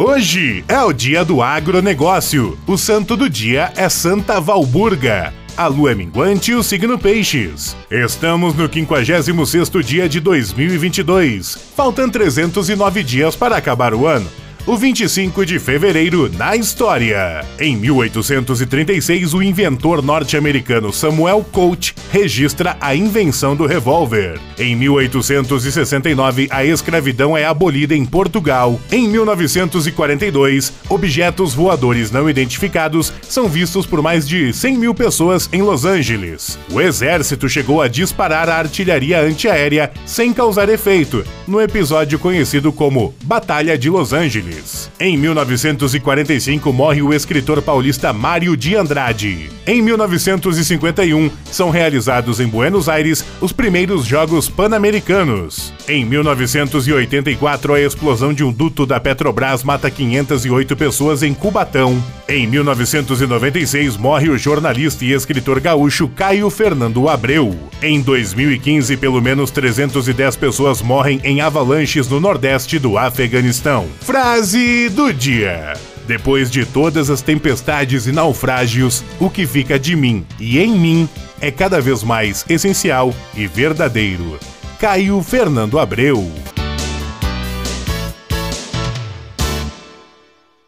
Hoje é o dia do agronegócio. O santo do dia é Santa Valburga. A lua é minguante e o signo Peixes. Estamos no 56º dia de 2022. Faltam 309 dias para acabar o ano o 25 de fevereiro na história. Em 1836, o inventor norte-americano Samuel Colt registra a invenção do revólver. Em 1869, a escravidão é abolida em Portugal. Em 1942, objetos voadores não identificados são vistos por mais de 100 mil pessoas em Los Angeles. O exército chegou a disparar a artilharia antiaérea sem causar efeito, no episódio conhecido como Batalha de Los Angeles. Em 1945 morre o escritor paulista Mário de Andrade. Em 1951 são realizados em Buenos Aires os primeiros Jogos Pan-Americanos. Em 1984 a explosão de um duto da Petrobras mata 508 pessoas em Cubatão. Em 1996 morre o jornalista e escritor gaúcho Caio Fernando Abreu. Em 2015 pelo menos 310 pessoas morrem em avalanches no nordeste do Afeganistão. Frase do dia. Depois de todas as tempestades e naufrágios, o que fica de mim e em mim é cada vez mais essencial e verdadeiro. Caio Fernando Abreu.